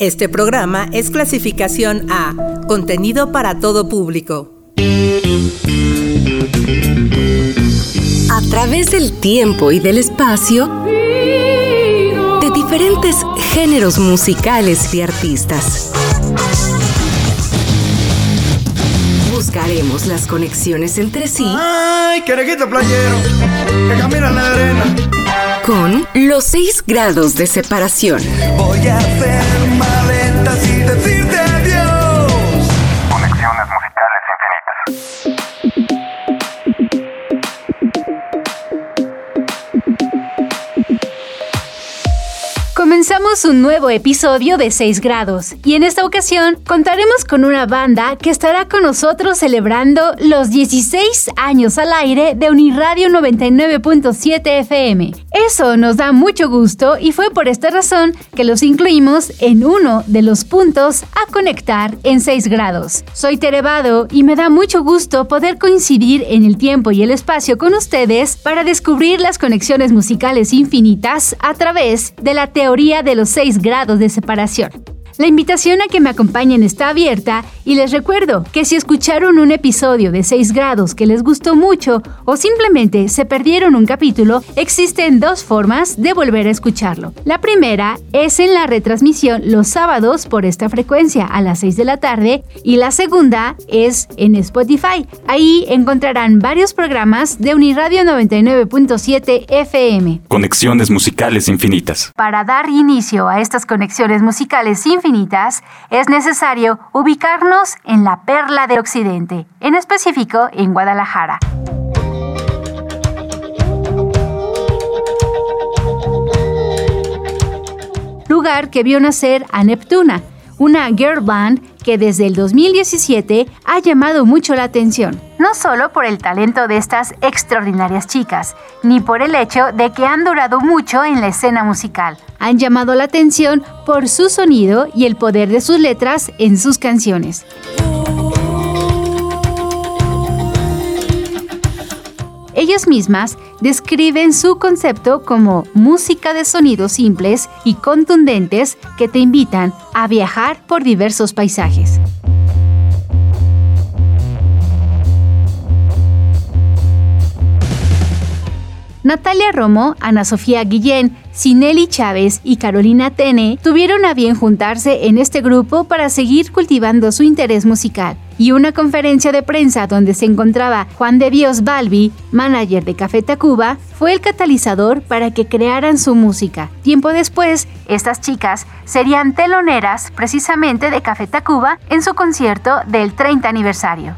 Este programa es clasificación A, contenido para todo público. A través del tiempo y del espacio, de diferentes géneros musicales y artistas. Buscaremos las conexiones entre sí. ¡Ay, querejito playero! Que camina en la arena. Con los seis grados de separación. Voy a hacer maletas Comenzamos un nuevo episodio de 6 grados y en esta ocasión contaremos con una banda que estará con nosotros celebrando los 16 años al aire de Uniradio 99.7 FM. Eso nos da mucho gusto y fue por esta razón que los incluimos en uno de los puntos a conectar en 6 grados. Soy Terevado y me da mucho gusto poder coincidir en el tiempo y el espacio con ustedes para descubrir las conexiones musicales infinitas a través de la teoría de los 6 grados de separación. La invitación a que me acompañen está abierta y les recuerdo que si escucharon un episodio de 6 grados que les gustó mucho o simplemente se perdieron un capítulo, existen dos formas de volver a escucharlo. La primera es en la retransmisión los sábados por esta frecuencia a las 6 de la tarde y la segunda es en Spotify. Ahí encontrarán varios programas de Uniradio 99.7 FM. Conexiones musicales infinitas. Para dar inicio a estas conexiones musicales infinitas, es necesario ubicarnos en la perla de Occidente, en específico en Guadalajara. Lugar que vio nacer a Neptuna, una girl band que desde el 2017 ha llamado mucho la atención, no solo por el talento de estas extraordinarias chicas, ni por el hecho de que han durado mucho en la escena musical. Han llamado la atención por su sonido y el poder de sus letras en sus canciones. Ellas mismas describen su concepto como música de sonidos simples y contundentes que te invitan a viajar por diversos paisajes. Natalia Romo, Ana Sofía Guillén, Sinelli Chávez y Carolina Tene tuvieron a bien juntarse en este grupo para seguir cultivando su interés musical. Y una conferencia de prensa donde se encontraba Juan de Dios Balbi, manager de Café Tacuba, fue el catalizador para que crearan su música. Tiempo después, estas chicas serían teloneras precisamente de Café Tacuba en su concierto del 30 aniversario.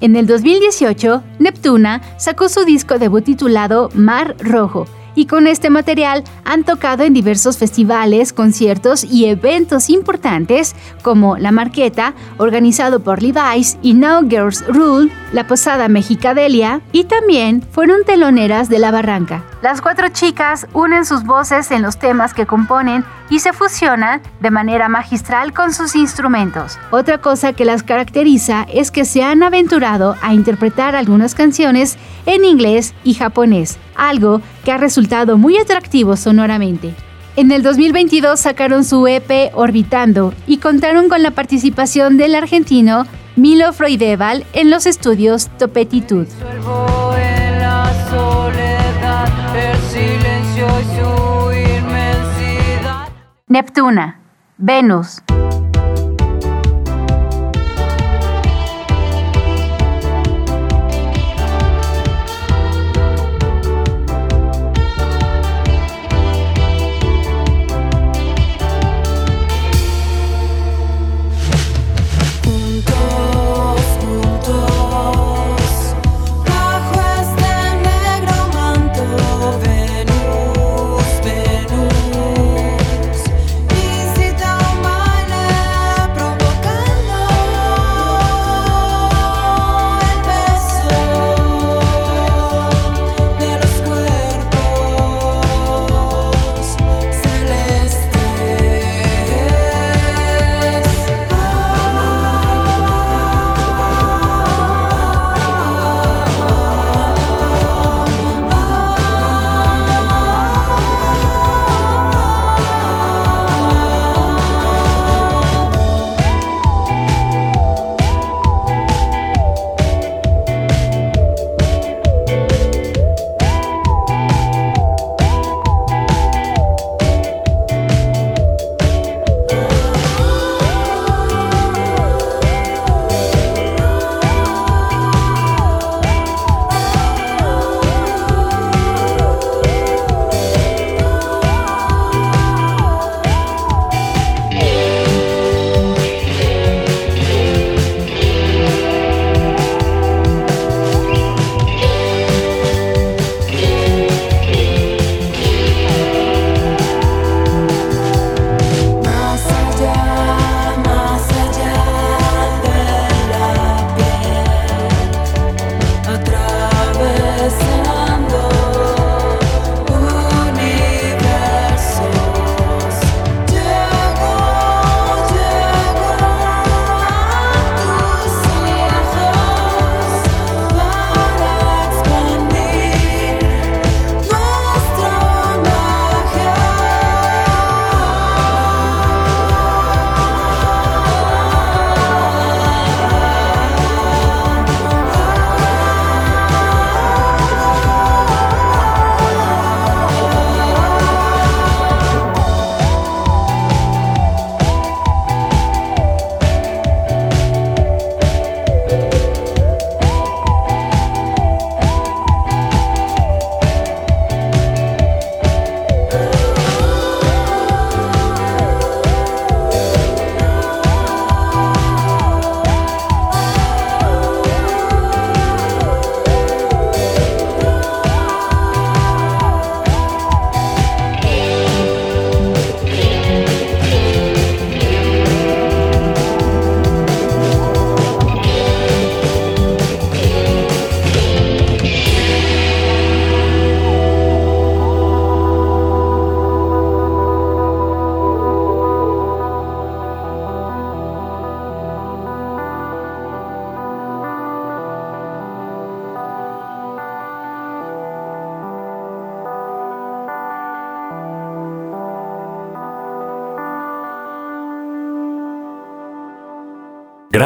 En el 2018, Neptuna sacó su disco debut titulado Mar Rojo, y con este material han tocado en diversos festivales, conciertos y eventos importantes como La Marqueta, organizado por Levi's y Now Girls Rule, La Posada Mexicadelia y también fueron teloneras de La Barranca. Las cuatro chicas unen sus voces en los temas que componen y se fusionan de manera magistral con sus instrumentos. Otra cosa que las caracteriza es que se han aventurado a interpretar algunas canciones en inglés y japonés, algo que ha resultado muy atractivo sonoramente. En el 2022 sacaron su EP Orbitando y contaron con la participación del argentino Milo Freudeval en los estudios Topetitud. Neptuna, Venus.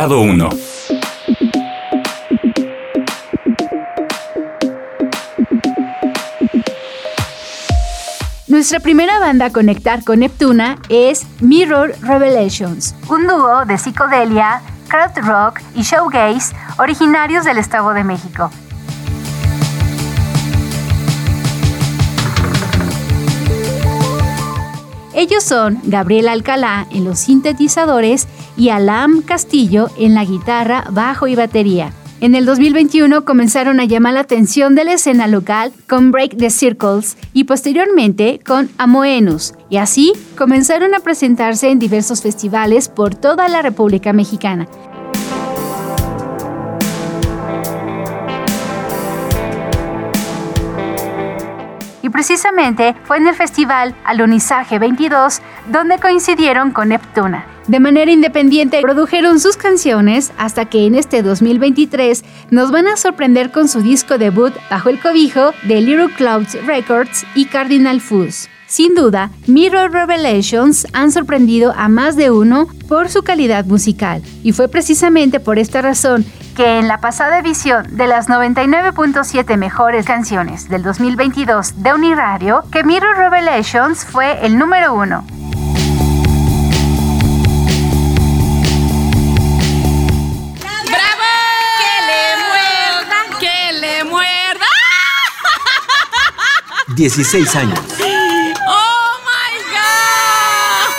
Grado 1. Nuestra primera banda a conectar con Neptuna es Mirror Revelations, un dúo de psicodelia, crowd rock y showgaze originarios del Estado de México. Ellos son Gabriel Alcalá en los sintetizadores y Alam Castillo en la guitarra, bajo y batería. En el 2021 comenzaron a llamar la atención de la escena local con Break the Circles y posteriormente con Amoenus, y así comenzaron a presentarse en diversos festivales por toda la República Mexicana. Y precisamente fue en el festival Alunizaje 22 donde coincidieron con Neptuna. De manera independiente produjeron sus canciones hasta que en este 2023 nos van a sorprender con su disco debut bajo el cobijo de Little Clouds Records y Cardinal Fuzz. Sin duda, Mirror Revelations han sorprendido a más de uno por su calidad musical, y fue precisamente por esta razón que en la pasada edición de las 99.7 mejores canciones del 2022 de Uniradio, que Mirror Revelations fue el número uno. 16 años. ¡Oh my God!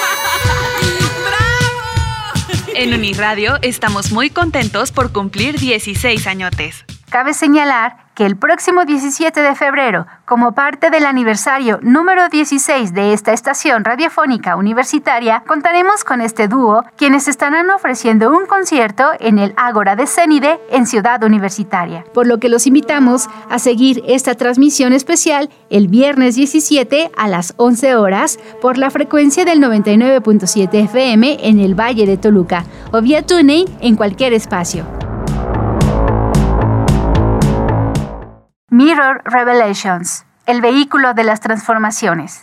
¡Bravo! En Uniradio estamos muy contentos por cumplir 16 añotes. Cabe señalar el próximo 17 de febrero, como parte del aniversario número 16 de esta estación radiofónica universitaria, contaremos con este dúo, quienes estarán ofreciendo un concierto en el Ágora de Cénide en Ciudad Universitaria. Por lo que los invitamos a seguir esta transmisión especial el viernes 17 a las 11 horas por la frecuencia del 99.7 FM en el Valle de Toluca o vía TuneIn en cualquier espacio. Mirror Revelations, el vehículo de las transformaciones.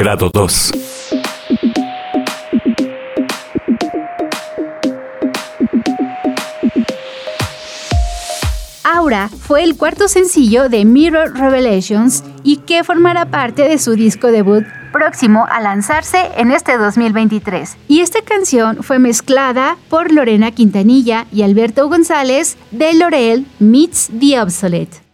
Grado 2. Aura fue el cuarto sencillo de Mirror Revelations y que formará parte de su disco debut próximo a lanzarse en este 2023. Y esta canción fue mezclada por Lorena Quintanilla y Alberto González de Lorel Meets the Obsolete.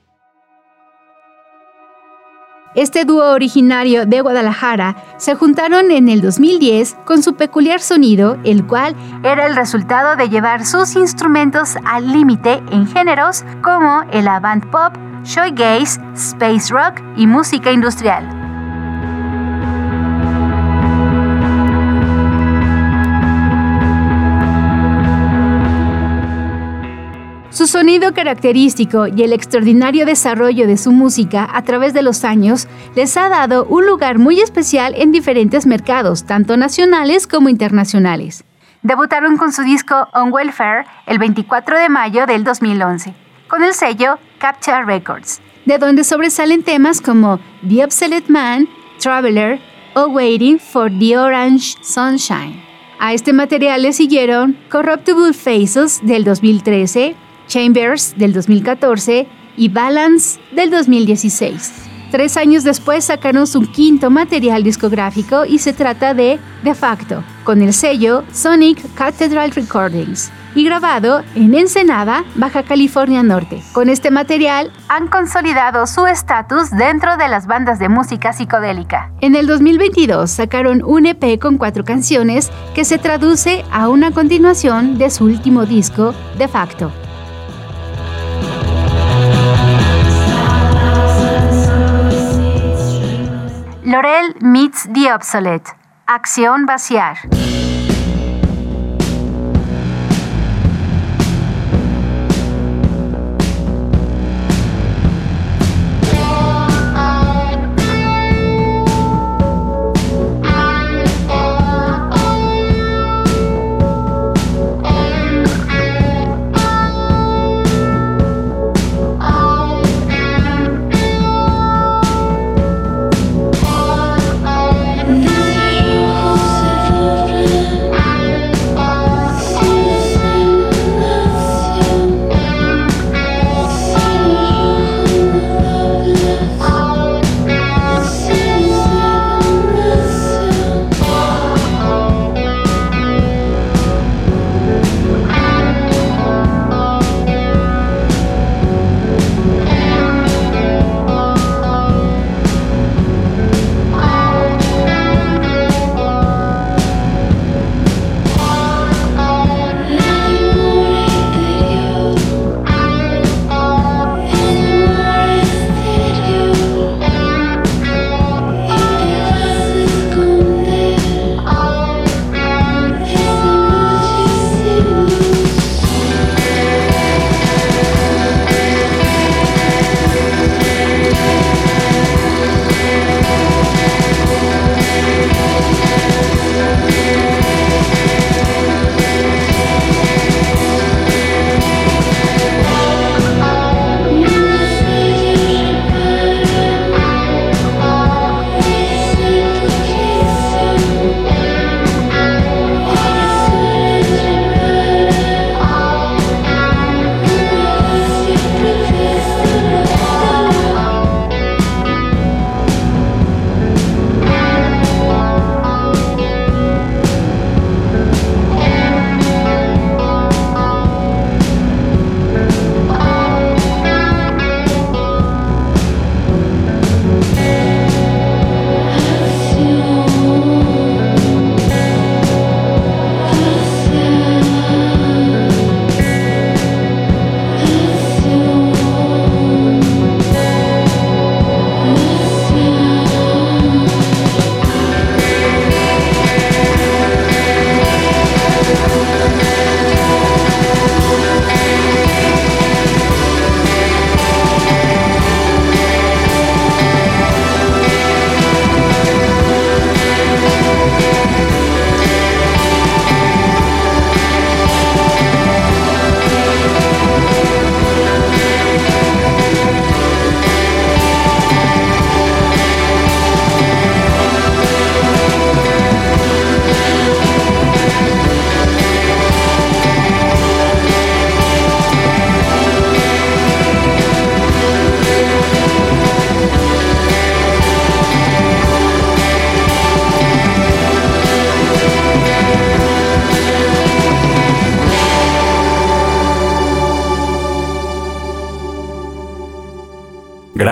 Este dúo originario de Guadalajara se juntaron en el 2010 con su peculiar sonido, el cual era el resultado de llevar sus instrumentos al límite en géneros como el avant pop, shoegaze, space rock y música industrial. Su sonido característico y el extraordinario desarrollo de su música a través de los años les ha dado un lugar muy especial en diferentes mercados, tanto nacionales como internacionales. Debutaron con su disco On Welfare el 24 de mayo del 2011, con el sello Capture Records, de donde sobresalen temas como The Obsolete Man, Traveler o Waiting for the Orange Sunshine. A este material le siguieron Corruptible Faces del 2013, Chambers del 2014 y Balance del 2016. Tres años después sacaron su quinto material discográfico y se trata de De facto, con el sello Sonic Cathedral Recordings y grabado en Ensenada, Baja California Norte. Con este material han consolidado su estatus dentro de las bandas de música psicodélica. En el 2022 sacaron un EP con cuatro canciones que se traduce a una continuación de su último disco, De facto. Lorel meets the obsolete. Acción vaciar.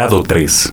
Grado 3.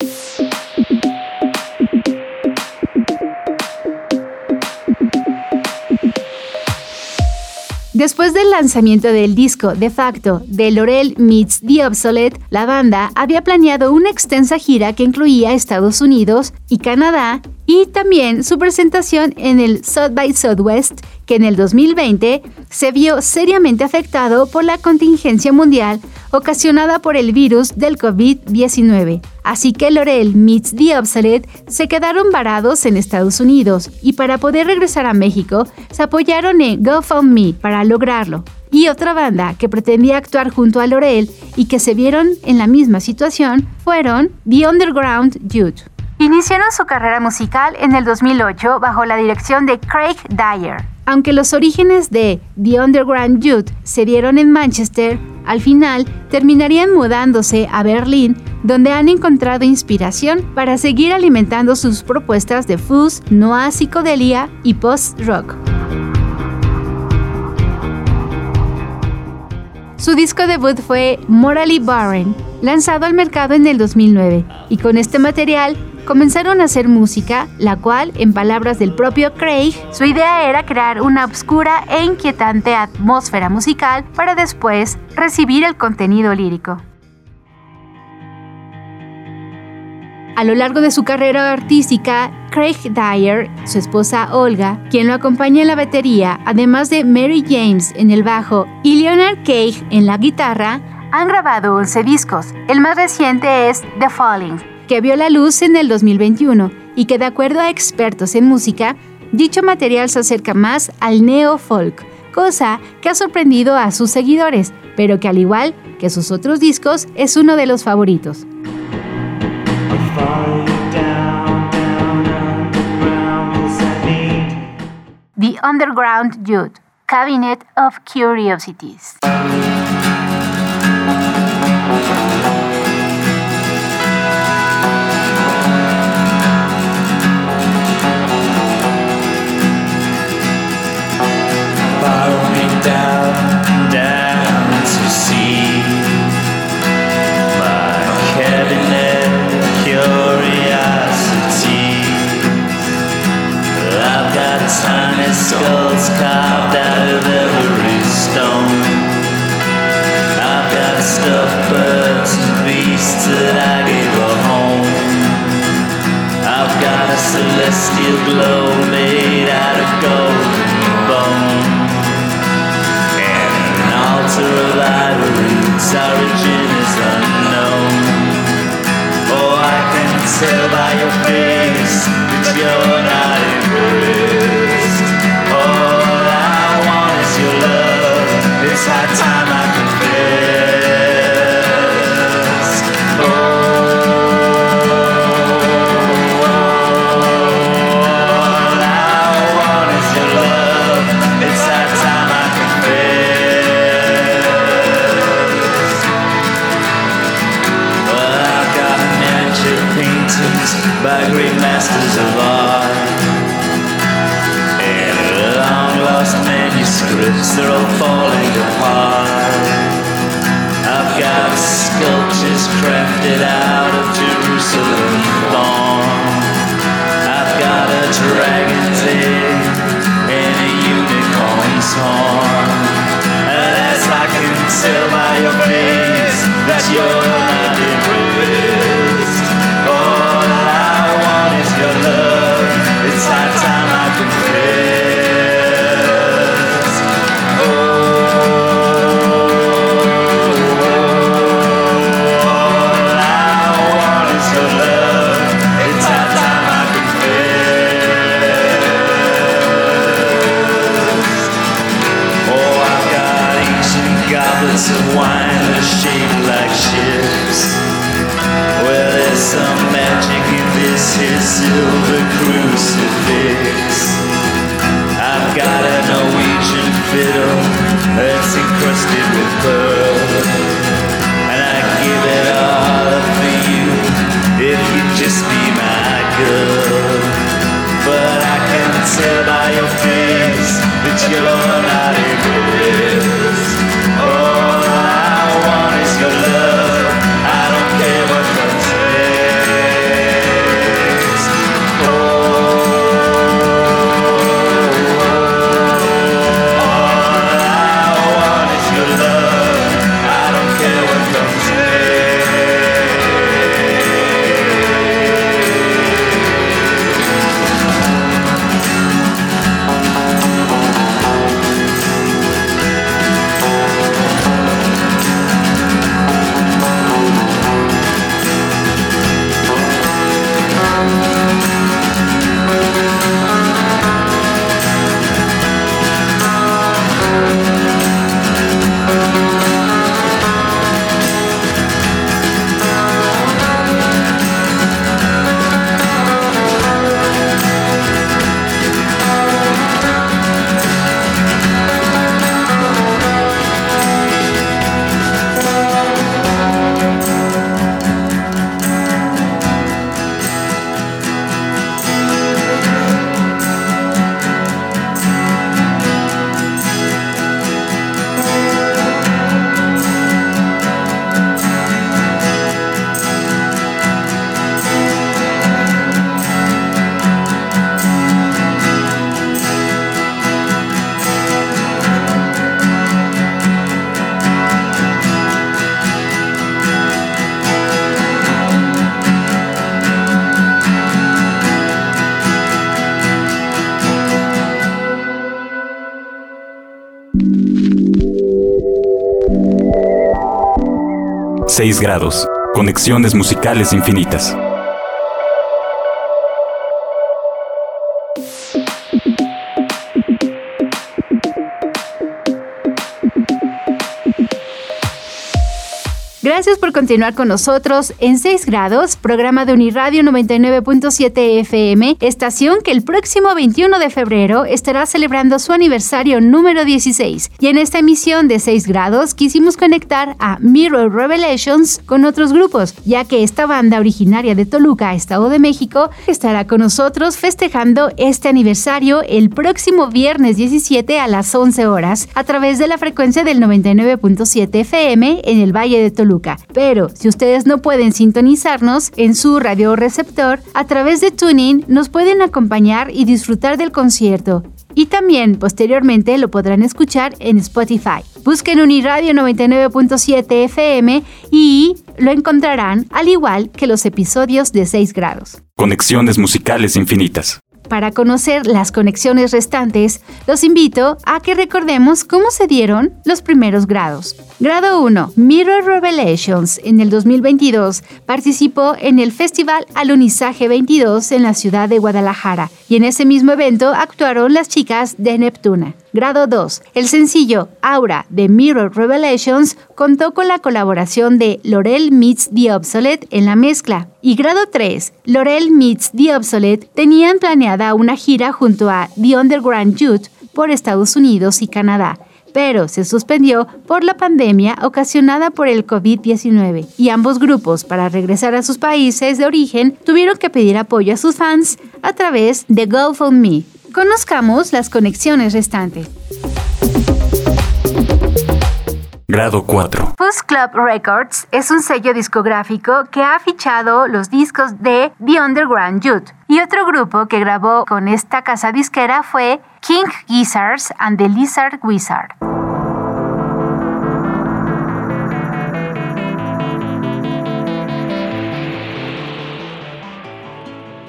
Después del lanzamiento del disco de facto de Laurel Meets The Obsolete, la banda había planeado una extensa gira que incluía Estados Unidos y Canadá y también su presentación en el South by Southwest, que en el 2020 se vio seriamente afectado por la contingencia mundial ocasionada por el virus del COVID-19. Así que Laurel Meets The Obsolete se quedaron varados en Estados Unidos y para poder regresar a México se apoyaron en GoFundMe para lograrlo. Y otra banda que pretendía actuar junto a Laurel y que se vieron en la misma situación fueron The Underground Youth. Iniciaron su carrera musical en el 2008 bajo la dirección de Craig Dyer. Aunque los orígenes de The Underground Youth se dieron en Manchester, al final terminarían mudándose a Berlín, donde han encontrado inspiración para seguir alimentando sus propuestas de fuzz, noir psicodelia y post-rock. Su disco debut fue Morally Barren, lanzado al mercado en el 2009, y con este material comenzaron a hacer música, la cual, en palabras del propio Craig, su idea era crear una obscura e inquietante atmósfera musical para después recibir el contenido lírico. A lo largo de su carrera artística, Craig Dyer, su esposa Olga, quien lo acompaña en la batería, además de Mary James en el bajo y Leonard Cage en la guitarra, han grabado 11 discos. El más reciente es The Falling, que vio la luz en el 2021 y que de acuerdo a expertos en música, dicho material se acerca más al neo-folk, cosa que ha sorprendido a sus seguidores, pero que al igual que sus otros discos es uno de los favoritos. The Underground Youth, Cabinet of Curiosities. Skulls carved out of every stone. I've got stuffed birds and beasts that I gave a home. I've got a celestial glow made out of golden bone. And an altar of ivory, its origin is unknown. Oh, I can tell by your face that you're not answer by your face that you're not in. Grados. Conexiones musicales infinitas. Gracias por continuar con nosotros en 6 grados, programa de Uniradio 99.7 FM, estación que el próximo 21 de febrero estará celebrando su aniversario número 16. Y en esta emisión de 6 grados quisimos conectar a Mirror Revelations con otros grupos, ya que esta banda originaria de Toluca, Estado de México, estará con nosotros festejando este aniversario el próximo viernes 17 a las 11 horas a través de la frecuencia del 99.7 FM en el Valle de Toluca. Pero si ustedes no pueden sintonizarnos en su radio receptor, a través de Tuning nos pueden acompañar y disfrutar del concierto. Y también posteriormente lo podrán escuchar en Spotify. Busquen Uniradio 99.7 FM y lo encontrarán al igual que los episodios de 6 grados. Conexiones musicales infinitas. Para conocer las conexiones restantes, los invito a que recordemos cómo se dieron los primeros grados. Grado 1. Mirror Revelations en el 2022 participó en el Festival Alunizaje 22 en la ciudad de Guadalajara y en ese mismo evento actuaron las chicas de Neptuna. Grado 2. El sencillo Aura de Mirror Revelations contó con la colaboración de Laurel Meets The Obsolete en la mezcla. Y grado 3. Laurel Meets The Obsolete tenían planeada una gira junto a The Underground Youth por Estados Unidos y Canadá pero se suspendió por la pandemia ocasionada por el COVID-19 y ambos grupos, para regresar a sus países de origen, tuvieron que pedir apoyo a sus fans a través de GoFundMe. Conozcamos las conexiones restantes. Grado 4. Fuzz Club Records es un sello discográfico que ha fichado los discos de The Underground Youth. Y otro grupo que grabó con esta casa disquera fue King Gizzards and the Lizard Wizard.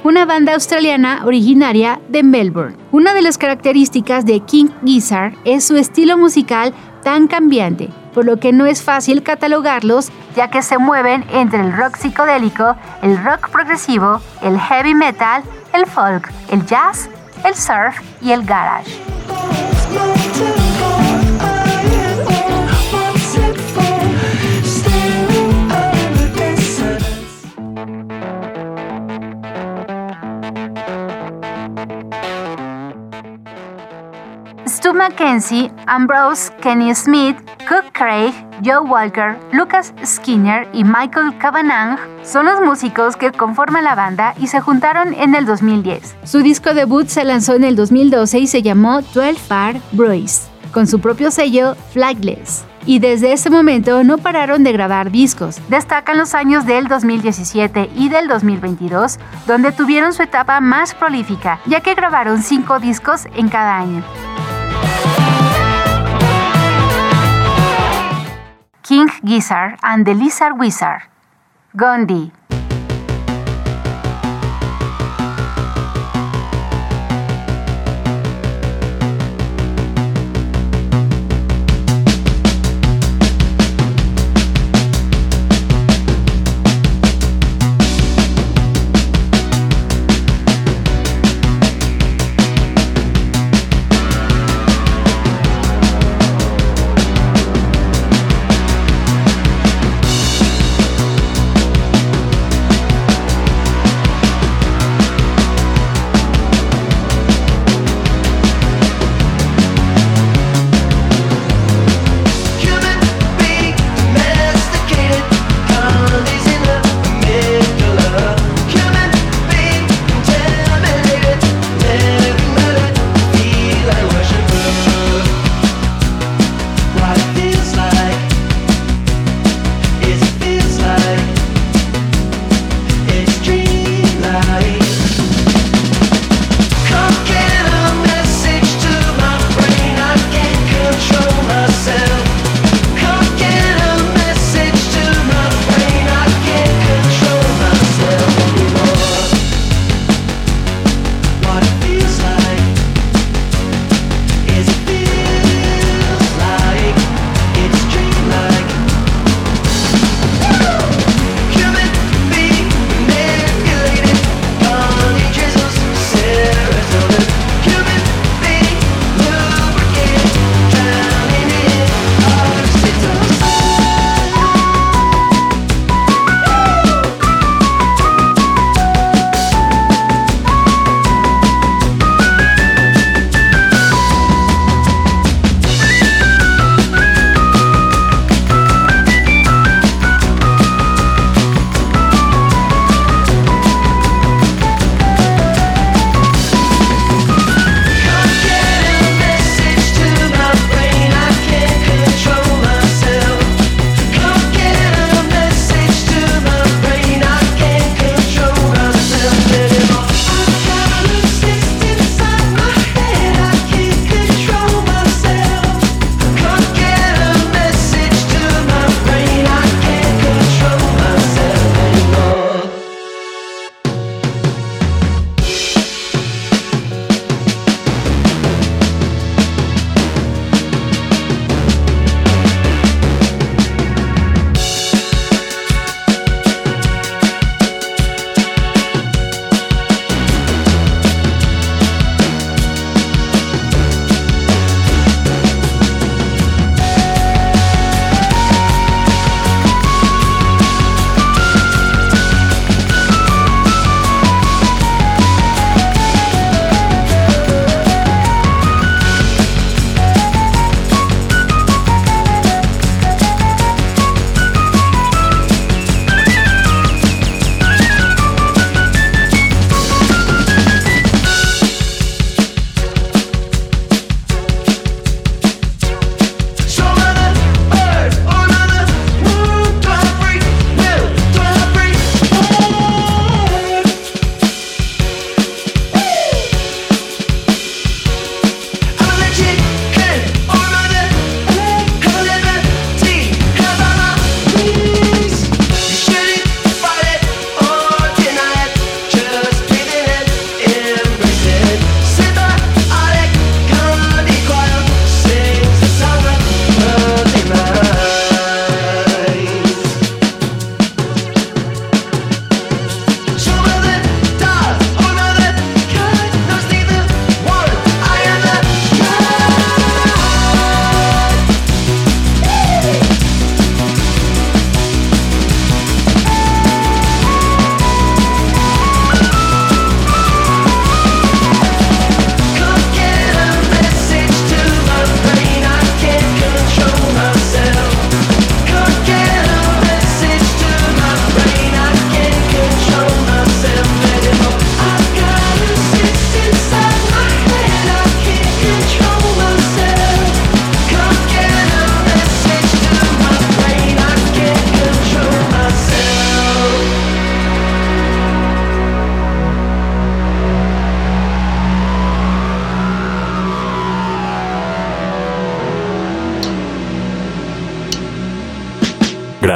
Una banda australiana originaria de Melbourne. Una de las características de King Gizzard es su estilo musical tan cambiante, por lo que no es fácil catalogarlos, ya que se mueven entre el rock psicodélico, el rock progresivo, el heavy metal, el folk, el jazz, el surf y el garage. Stu Mackenzie, Ambrose Kenny Smith, Cook Craig, Joe Walker, Lucas Skinner y Michael Cavanagh son los músicos que conforman la banda y se juntaron en el 2010. Su disco debut se lanzó en el 2012 y se llamó 12 Far Bruce, con su propio sello Flagless. Y desde ese momento no pararon de grabar discos. Destacan los años del 2017 y del 2022, donde tuvieron su etapa más prolífica, ya que grabaron cinco discos en cada año. Gizzard and the Lizard Wizard. Gandhi.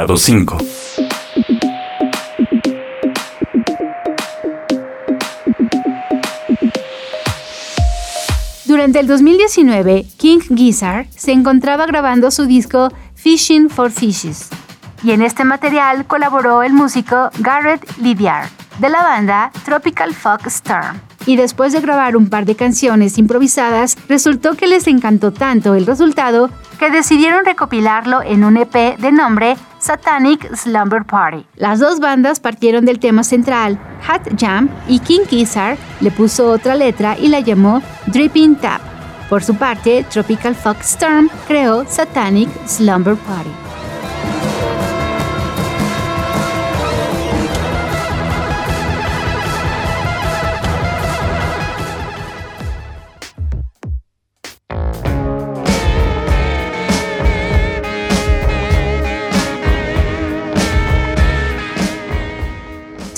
Grado 5. Durante el 2019, King Gizzard se encontraba grabando su disco Fishing for Fishes. Y en este material colaboró el músico Garrett Lydiard, de la banda Tropical Folk Storm. Y después de grabar un par de canciones improvisadas, resultó que les encantó tanto el resultado que decidieron recopilarlo en un EP de nombre Satanic Slumber Party. Las dos bandas partieron del tema central, Hat Jam, y King Gizzard le puso otra letra y la llamó Dripping Tap. Por su parte, Tropical Folk Storm creó Satanic Slumber Party.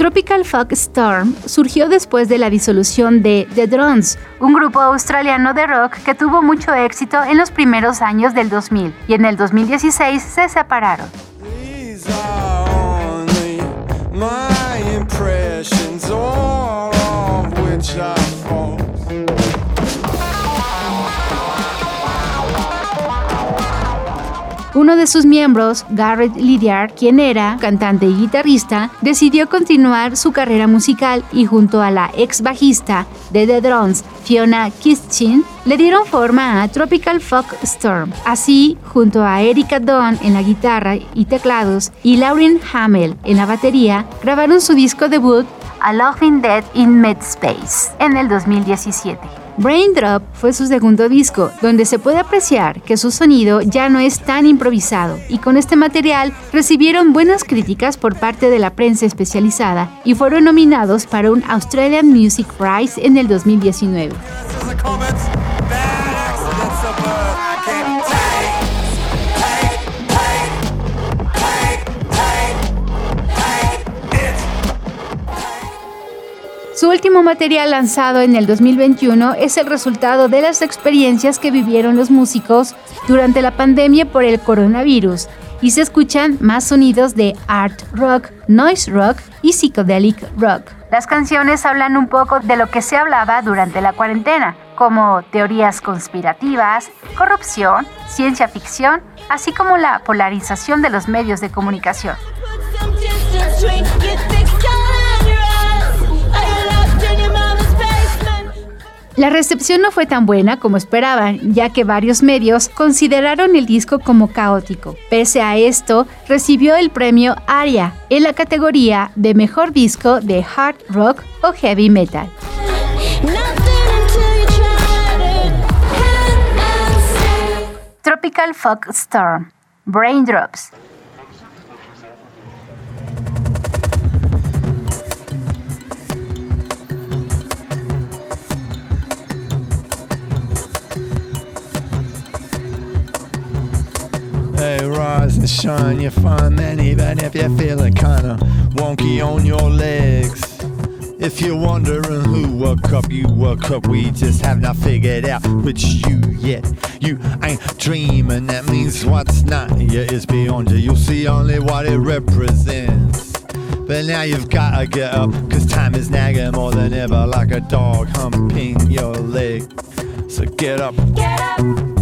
Tropical Folk Storm surgió después de la disolución de The Drones, un grupo australiano de rock que tuvo mucho éxito en los primeros años del 2000 y en el 2016 se separaron. Uno de sus miembros, Garrett Lydiard, quien era cantante y guitarrista, decidió continuar su carrera musical y junto a la ex bajista de The Drones, Fiona Kitchen, le dieron forma a Tropical Folk Storm. Así, junto a Erika Dawn en la guitarra y teclados y Lauren Hamel en la batería, grabaron su disco debut A Laughing Dead in Medspace en el 2017. Braindrop fue su segundo disco, donde se puede apreciar que su sonido ya no es tan improvisado, y con este material recibieron buenas críticas por parte de la prensa especializada y fueron nominados para un Australian Music Prize en el 2019. Su último material lanzado en el 2021 es el resultado de las experiencias que vivieron los músicos durante la pandemia por el coronavirus y se escuchan más sonidos de art rock, noise rock y psychedelic rock. Las canciones hablan un poco de lo que se hablaba durante la cuarentena, como teorías conspirativas, corrupción, ciencia ficción, así como la polarización de los medios de comunicación. La recepción no fue tan buena como esperaban, ya que varios medios consideraron el disco como caótico. Pese a esto, recibió el premio ARIA en la categoría de mejor disco de hard rock o heavy metal. Tropical Folk Storm, Braindrops. Hey, rise and shine, you're fine then, even if you're feeling kinda wonky on your legs. If you're wondering who woke up, you woke up. We just have not figured out which you yet. You ain't dreaming, that means what's not here is beyond you. You'll see only what it represents. But now you've gotta get up, cause time is nagging more than ever, like a dog humping your leg. So get up. Get up,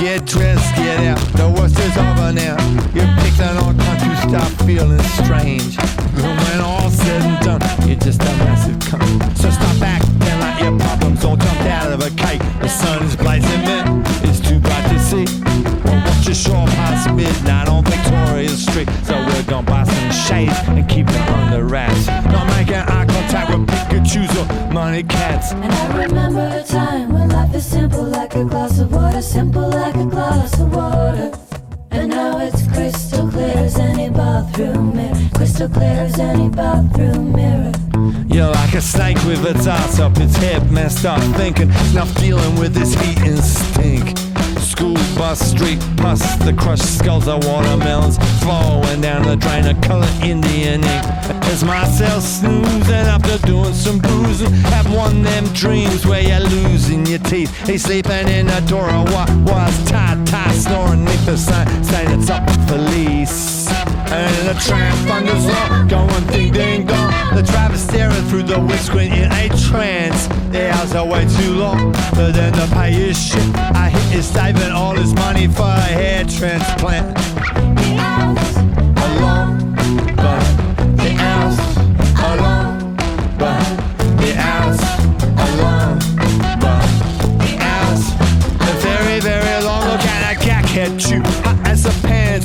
get dressed, get out. The worst is over now. You're picking on country, you start feeling strange. And when all's said and done, you're just a massive cunt. So stop acting like your problems all jump out of a cake. The sun is blazing, man. It's too bright to see. Well, watch your shore past midnight on Victoria Street. So we're gonna buy some shades and keep it under wraps. Not making contact with money cats. And I remember a time when life is simple like a glass of water, simple like a glass of water. And now it's crystal clear as any bathroom mirror, crystal clear as any bathroom mirror. You're like a snake with its ass up, its head messed up, thinking not dealing with this heat and stink. School bus, street pus, the crushed skulls of watermelons flowing down the drain of color Indian ink. It's myself snoozing after doing some boozing. Have one of them dreams where you're losing your teeth. He's sleeping in the door of what was tight, tight, snoring neath the sign saying it's up for lease. And the tram thunders low, going ding ding dong. The driver's staring through the windscreen in a trance. The hours are way too long, but then to pay his shit, I hit his saving all his money for a hair transplant. Alone,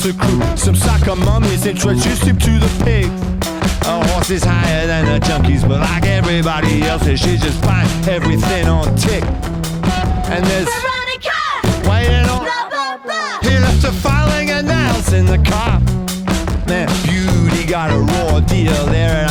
panther crew. Some sucker mummies introduced him to the pig. A horse is higher than the junkies, but like everybody else, she just find everything on tick. And there's Veronica waiting on. He left a filing and nails in the car. Man, beauty got a raw deal there.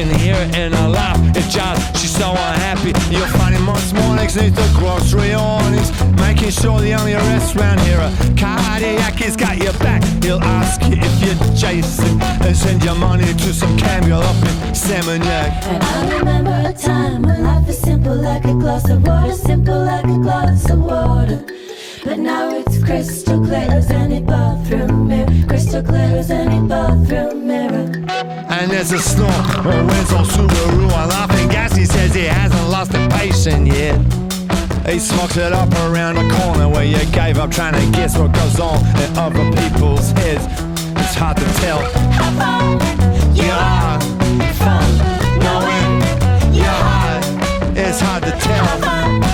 Can hear it in her laugh. It's just she's so unhappy. You'll find him most mornings neath the grocery awnings, making sure the only round here are cardiac. He's got your back. He'll ask you if you're Jason and send your money to some cameo up in Seminyak. And I remember a time when life was simple like a glass of water, simple like a glass of water. But now it's crystal clear as any bathroom mirror, crystal clear as any bathroom. And there's a snore, a Wenzel Subaru, a laughing gas. He says he hasn't lost a patient yet. He smokes it up around the corner where you gave up trying to guess what goes on in other people's heads. It's hard to tell. How far You are from knowing your heart. It's hard to tell.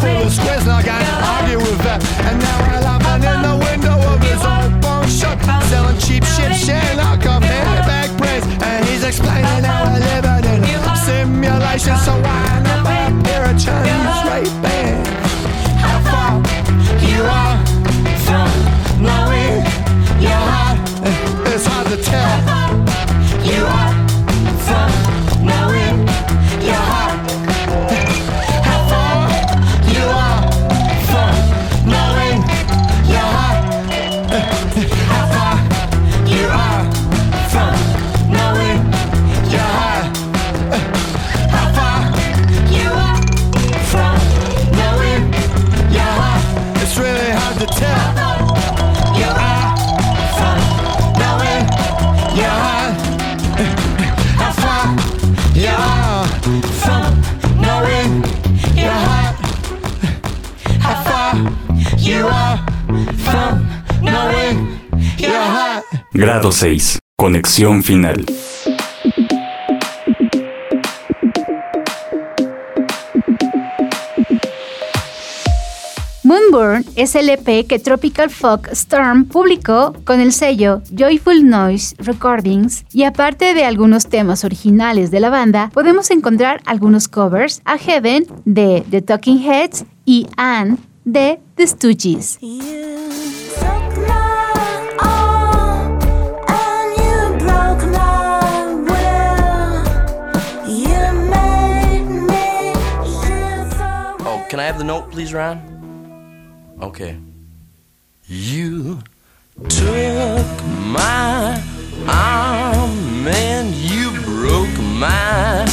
Full of squares, and I can't argue with that. And now we're laughing in the window of his old bone shop, selling cheap shit, sharing knockoff handbag brands. And he's explaining how we're living in a simulation. So Grado 6. Conexión final. Moonburn es el EP que Tropical Folk Storm publicó con el sello Joyful Noise Recordings y aparte de algunos temas originales de la banda, podemos encontrar algunos covers a Heaven de The Talking Heads y Anne de The Stooges. Oh, can I have the note, please, Ron? Okay. You took my arm and you broke my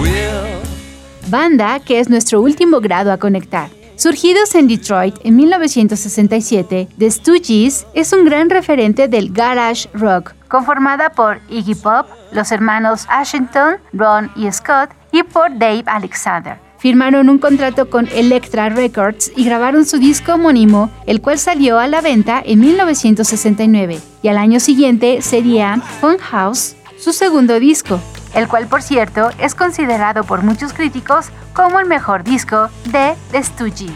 will. Banda que es nuestro último grado a conectar. Surgidos en Detroit en 1967, The Stooges es un gran referente del garage rock, conformada por Iggy Pop, los hermanos Ashington, Ron y Scott, y por Dave Alexander. Firmaron un contrato con Elektra Records y grabaron su disco homónimo, el cual salió a la venta en 1969, y al año siguiente sería Funhouse, su segundo disco, el cual por cierto es considerado por muchos críticos como el mejor disco de The Stooges.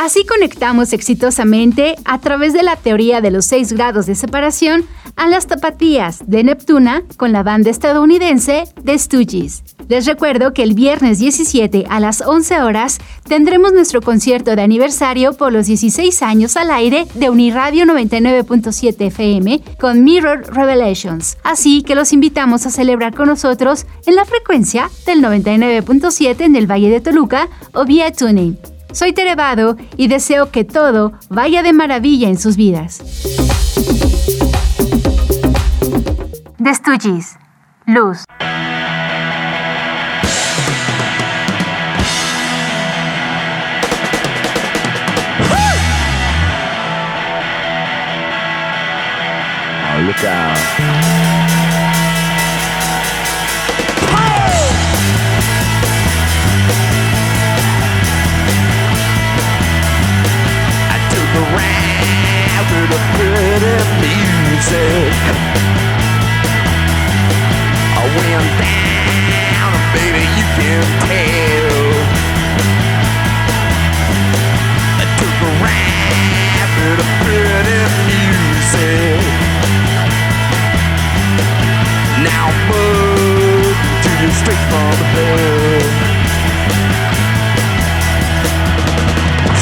Así conectamos exitosamente a través de la teoría de los seis grados de separación a las tapatías de Neptuna con la banda estadounidense The Stooges. Les recuerdo que el viernes 17 a las 11 horas tendremos nuestro concierto de aniversario por los 16 años al aire de Uniradio 99.7 FM con Mirror Revelations. Así que los invitamos a celebrar con nosotros en la frecuencia del 99.7 en el Valle de Toluca o vía tuning. Soy Terevado y deseo que todo vaya de maravilla en sus vidas. Luz. Oh, look out. Pretty music. I went down, baby, you can tell. I took a ride the pretty music. Now I'm to you straight from hell.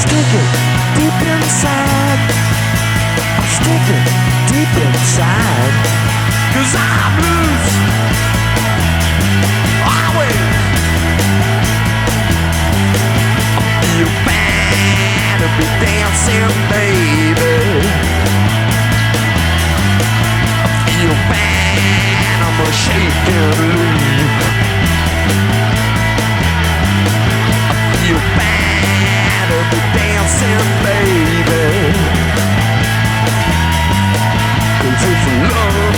Stick it deep inside sticking deep inside. Cause I'm loose. Always. You better be dancing, baby. You better be shaking loose. You better be dancing, baby. Love,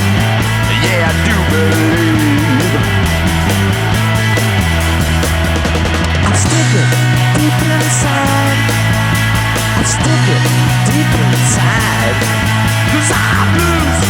yeah, I do believe. I it deep inside. I it deep inside. Cause I'm loose.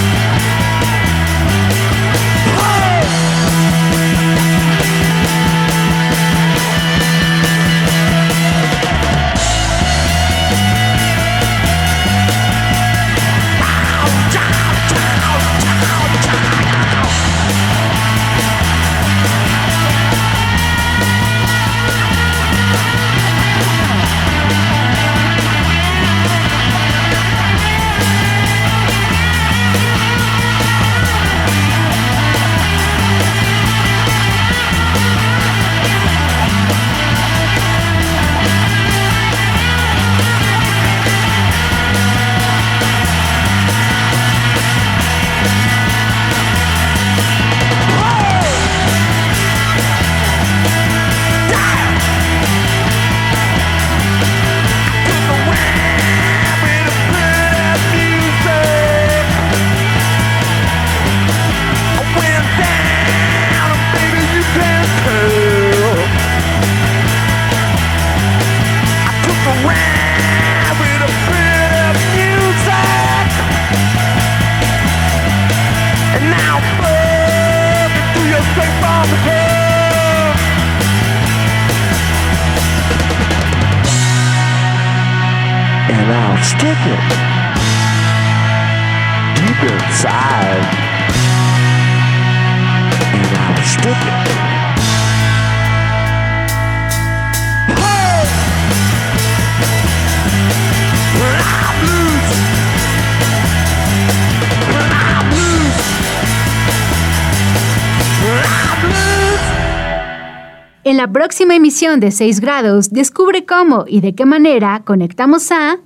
próxima emisión de 6 grados descubre cómo y de qué manera conectamos a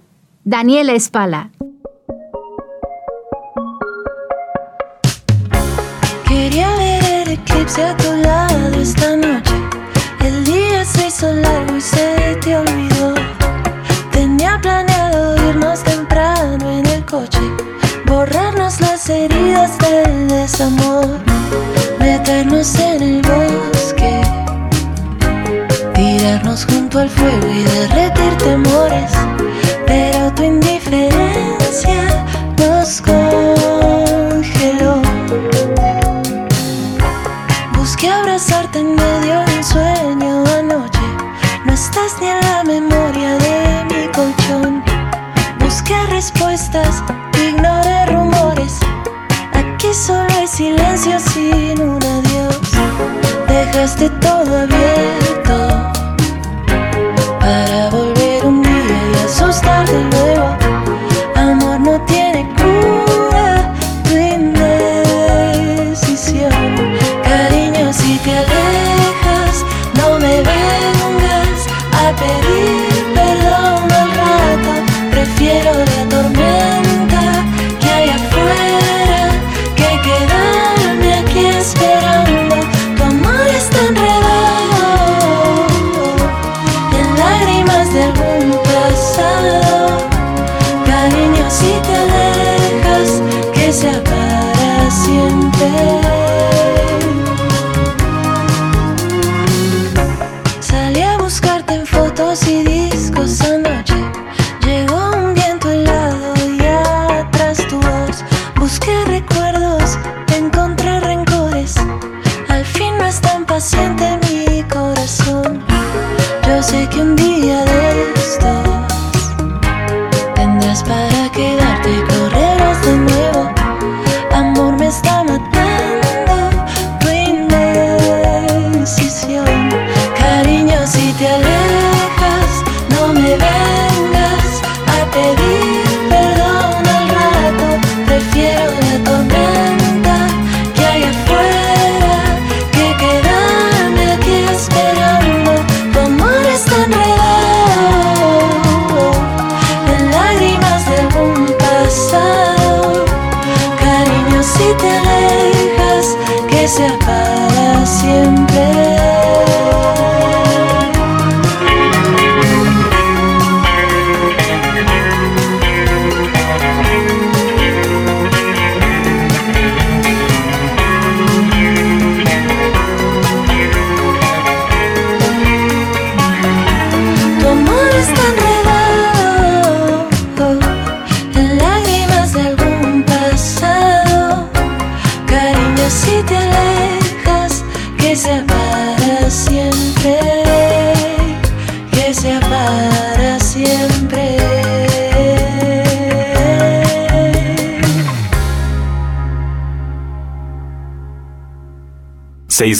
Daniela Espala. Quería ver el eclipse a tu lado esta noche. El día se hizo largo y se te olvidó. Tenía planeado irnos temprano en el coche, borrarnos las heridas del desamor. dejaste todo bien.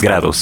grados.